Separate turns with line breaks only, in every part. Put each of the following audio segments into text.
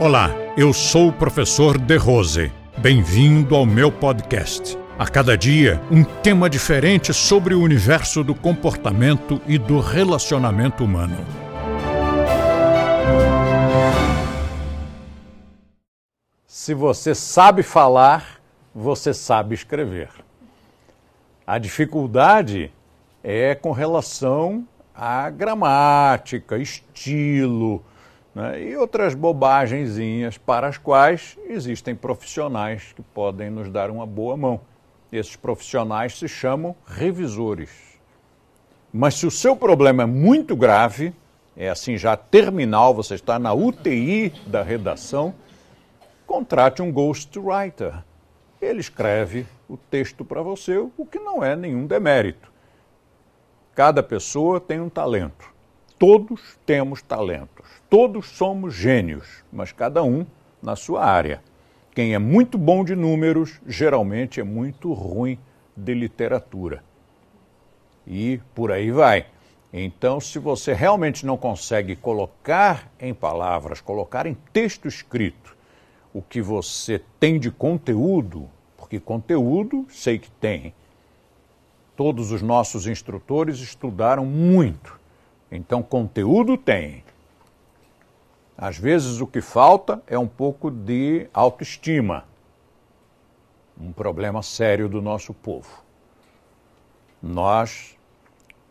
Olá, eu sou o professor De Rose. Bem-vindo ao meu podcast. A cada dia, um tema diferente sobre o universo do comportamento e do relacionamento humano.
Se você sabe falar, você sabe escrever. A dificuldade é com relação à gramática, estilo né, e outras bobagenzinhas para as quais existem profissionais que podem nos dar uma boa mão. Esses profissionais se chamam revisores. Mas se o seu problema é muito grave, é assim já terminal, você está na UTI da redação, contrate um ghostwriter. Ele escreve o texto para você, o que não é nenhum demérito. Cada pessoa tem um talento. Todos temos talentos. Todos somos gênios, mas cada um na sua área. Quem é muito bom de números, geralmente é muito ruim de literatura. E por aí vai. Então, se você realmente não consegue colocar em palavras, colocar em texto escrito o que você tem de conteúdo, porque conteúdo sei que tem. Todos os nossos instrutores estudaram muito. Então, conteúdo tem. Às vezes o que falta é um pouco de autoestima. Um problema sério do nosso povo. Nós,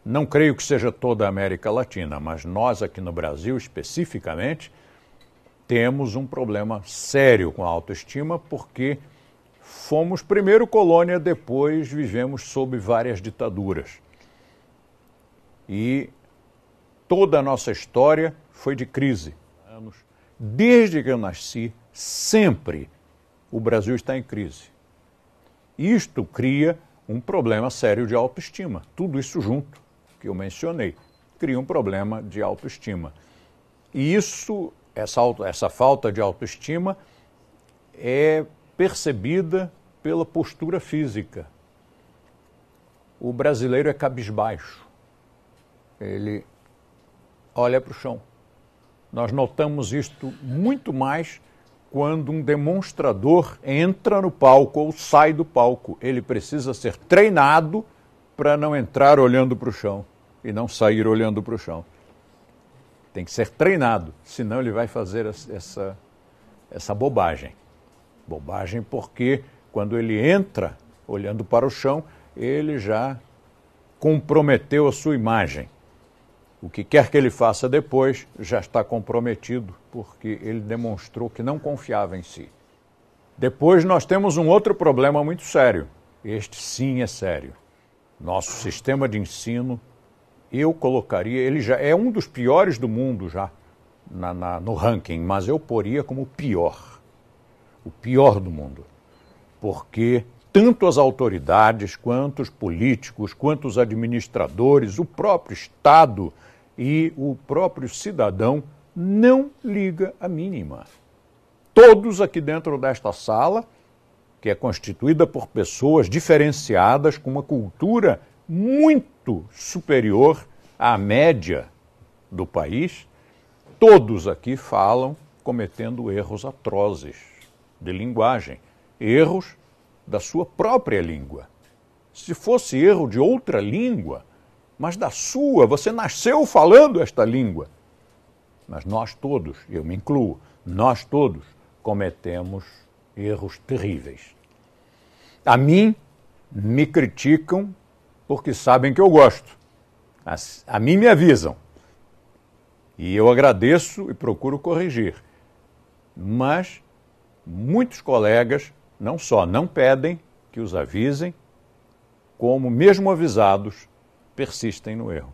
não creio que seja toda a América Latina, mas nós aqui no Brasil especificamente, temos um problema sério com a autoestima porque fomos primeiro colônia, depois vivemos sob várias ditaduras. E toda a nossa história foi de crise desde que eu nasci, sempre o Brasil está em crise. Isto cria um problema sério de autoestima. Tudo isso junto, que eu mencionei, cria um problema de autoestima. E isso, essa, essa falta de autoestima, é percebida pela postura física. O brasileiro é cabisbaixo. Ele olha para o chão. Nós notamos isto muito mais quando um demonstrador entra no palco ou sai do palco. Ele precisa ser treinado para não entrar olhando para o chão e não sair olhando para o chão. Tem que ser treinado, senão ele vai fazer essa, essa bobagem. Bobagem porque quando ele entra olhando para o chão, ele já comprometeu a sua imagem. O que quer que ele faça depois já está comprometido, porque ele demonstrou que não confiava em si. Depois nós temos um outro problema muito sério. Este sim é sério. Nosso sistema de ensino, eu colocaria, ele já é um dos piores do mundo já na, na, no ranking, mas eu poria como o pior. O pior do mundo. Porque tanto as autoridades, quanto os políticos, quanto os administradores, o próprio Estado e o próprio cidadão não liga a mínima. Todos aqui dentro desta sala, que é constituída por pessoas diferenciadas com uma cultura muito superior à média do país, todos aqui falam cometendo erros atrozes de linguagem, erros da sua própria língua. Se fosse erro de outra língua, mas da sua, você nasceu falando esta língua. Mas nós todos, eu me incluo, nós todos cometemos erros terríveis. A mim me criticam porque sabem que eu gosto. A, a mim me avisam. E eu agradeço e procuro corrigir. Mas muitos colegas não só não pedem que os avisem, como, mesmo avisados, persistem no erro.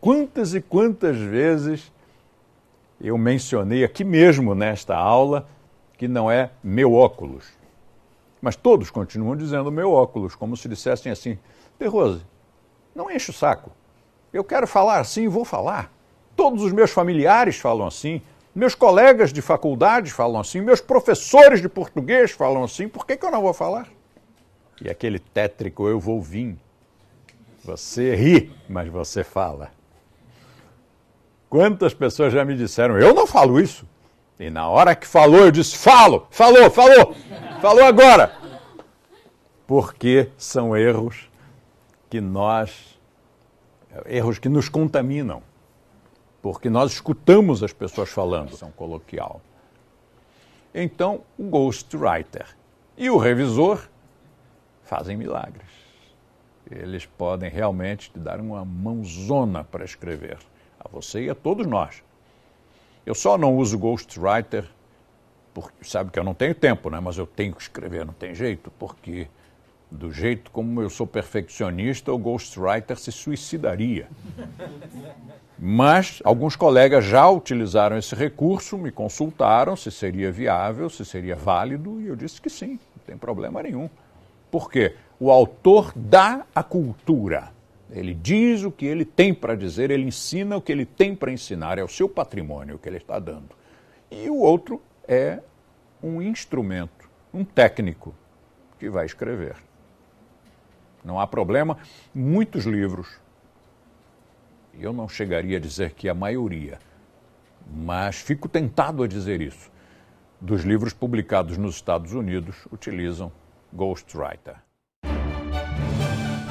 Quantas e quantas vezes eu mencionei aqui mesmo nesta aula que não é meu óculos. Mas todos continuam dizendo meu óculos, como se dissessem assim: De Rose, não enche o saco. Eu quero falar assim e vou falar. Todos os meus familiares falam assim, meus colegas de faculdade falam assim, meus professores de português falam assim, por que, que eu não vou falar? E aquele tétrico eu vou vir você ri, mas você fala. Quantas pessoas já me disseram, eu não falo isso? E na hora que falou, eu disse: falo, falou, falou, falou agora. Porque são erros que nós, erros que nos contaminam. Porque nós escutamos as pessoas falando, são coloquial. Então, o ghostwriter e o revisor fazem milagres. Eles podem realmente te dar uma mãozona para escrever, a você e a todos nós. Eu só não uso ghostwriter, porque sabe que eu não tenho tempo, né? mas eu tenho que escrever, não tem jeito, porque do jeito como eu sou perfeccionista, o ghostwriter se suicidaria. Mas alguns colegas já utilizaram esse recurso, me consultaram se seria viável, se seria válido, e eu disse que sim, não tem problema nenhum. Por quê? O autor dá a cultura. Ele diz o que ele tem para dizer, ele ensina o que ele tem para ensinar, é o seu patrimônio que ele está dando. E o outro é um instrumento, um técnico que vai escrever. Não há problema. Muitos livros, eu não chegaria a dizer que a maioria, mas fico tentado a dizer isso, dos livros publicados nos Estados Unidos utilizam Ghostwriter.